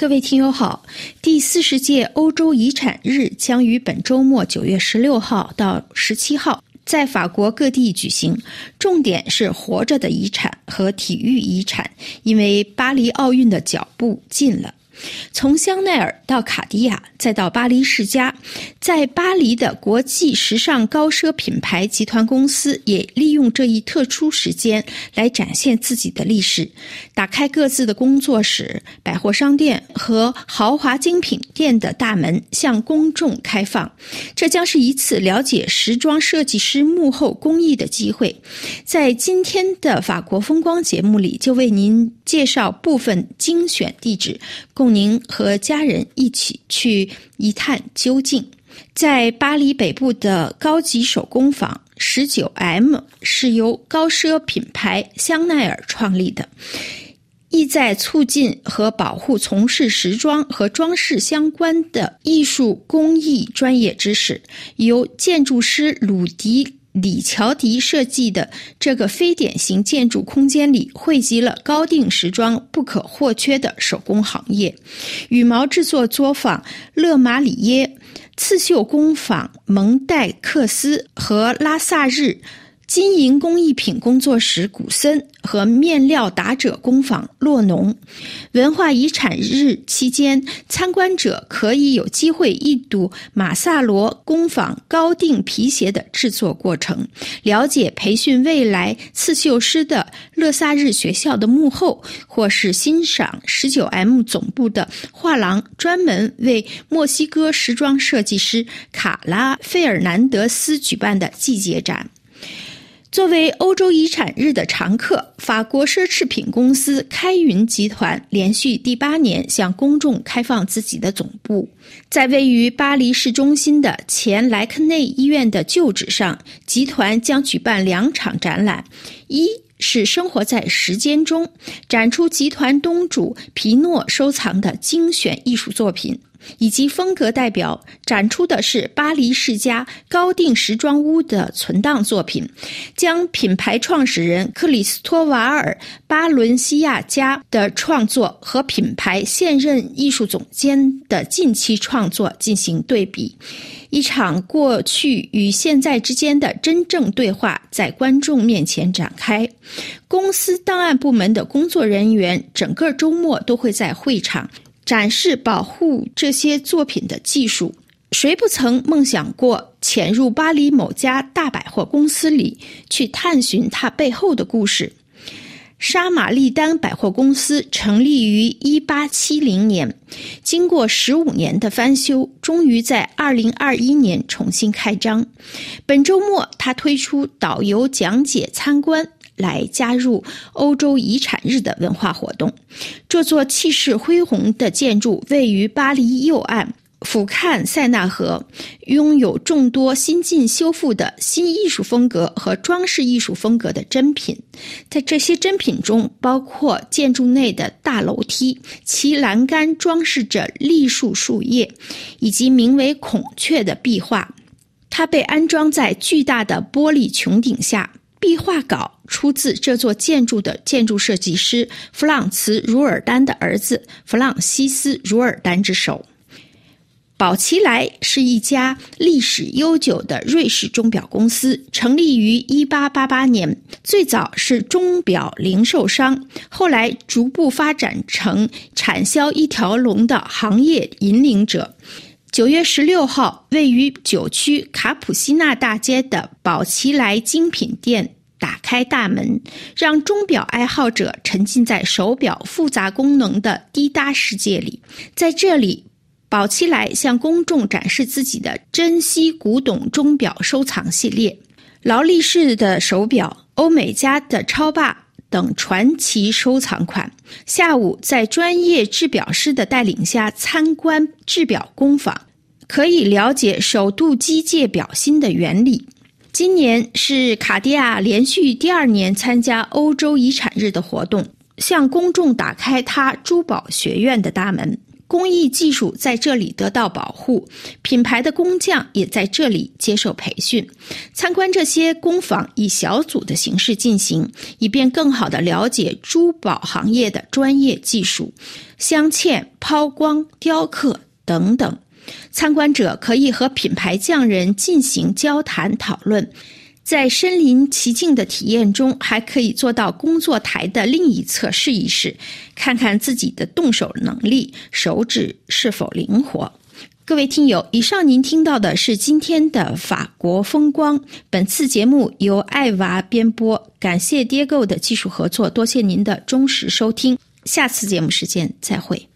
各位听友好，第四十届欧洲遗产日将于本周末九月十六号到十七号在法国各地举行，重点是活着的遗产和体育遗产，因为巴黎奥运的脚步近了。从香奈儿到卡地亚，再到巴黎世家，在巴黎的国际时尚高奢品牌集团公司也利用这一特殊时间来展现自己的历史，打开各自的工作室、百货商店和豪华精品店的大门，向公众开放。这将是一次了解时装设计师幕后工艺的机会。在今天的法国风光节目里，就为您介绍部分精选地址，供。您和家人一起去一探究竟。在巴黎北部的高级手工坊十九 M 是由高奢品牌香奈儿创立的，意在促进和保护从事时装和装饰相关的艺术工艺专业知识。由建筑师鲁迪。李乔迪设计的这个非典型建筑空间里，汇集了高定时装不可或缺的手工行业：羽毛制作作坊勒马里耶、刺绣工坊蒙代克斯和拉萨日。金银工艺品工作室古森和面料打褶工坊洛农，文化遗产日期间，参观者可以有机会一睹马萨罗工坊高定皮鞋的制作过程，了解培训未来刺绣师的乐萨日学校的幕后，或是欣赏十九 M 总部的画廊专门为墨西哥时装设计师卡拉费尔南德斯举办的季节展。作为欧洲遗产日的常客，法国奢侈品公司开云集团连续第八年向公众开放自己的总部。在位于巴黎市中心的前莱克内医院的旧址上，集团将举办两场展览：一是生活在时间中，展出集团东主皮诺收藏的精选艺术作品。以及风格代表展出的是巴黎世家高定时装屋的存档作品，将品牌创始人克里斯托瓦尔·巴伦西亚加的创作和品牌现任艺术总监的近期创作进行对比，一场过去与现在之间的真正对话在观众面前展开。公司档案部门的工作人员整个周末都会在会场。展示保护这些作品的技术，谁不曾梦想过潜入巴黎某家大百货公司里去探寻它背后的故事？沙玛丽丹百货公司成立于一八七零年，经过十五年的翻修，终于在二零二一年重新开张。本周末，他推出导游讲解参观。来加入欧洲遗产日的文化活动。这座气势恢宏的建筑位于巴黎右岸，俯瞰塞纳河，拥有众多新近修复的新艺术风格和装饰艺术风格的珍品。在这些珍品中，包括建筑内的大楼梯，其栏杆装饰着栗树树叶，以及名为“孔雀”的壁画。它被安装在巨大的玻璃穹顶下。壁画稿出自这座建筑的建筑设计师弗朗茨·茹尔丹的儿子弗朗西斯·茹尔丹之手。宝奇莱是一家历史悠久的瑞士钟表公司，成立于1888年。最早是钟表零售商，后来逐步发展成产销一条龙的行业引领者。九月十六号，位于九区卡普西纳大街的宝奇莱精品店打开大门，让钟表爱好者沉浸在手表复杂功能的滴答世界里。在这里，宝奇莱向公众展示自己的珍稀古董钟表收藏系列，劳力士的手表、欧美家的超霸等传奇收藏款。下午，在专业制表师的带领下参观制表工坊。可以了解首度机械表芯的原理。今年是卡地亚连续第二年参加欧洲遗产日的活动，向公众打开它珠宝学院的大门。工艺技术在这里得到保护，品牌的工匠也在这里接受培训。参观这些工坊以小组的形式进行，以便更好地了解珠宝行业的专业技术，镶嵌、抛光、雕刻等等。参观者可以和品牌匠人进行交谈讨论。在身临其境的体验中，还可以坐到工作台的另一侧试一试，看看自己的动手能力，手指是否灵活。各位听友，以上您听到的是今天的法国风光。本次节目由爱娃编播，感谢跌购的技术合作，多谢您的忠实收听。下次节目时间再会。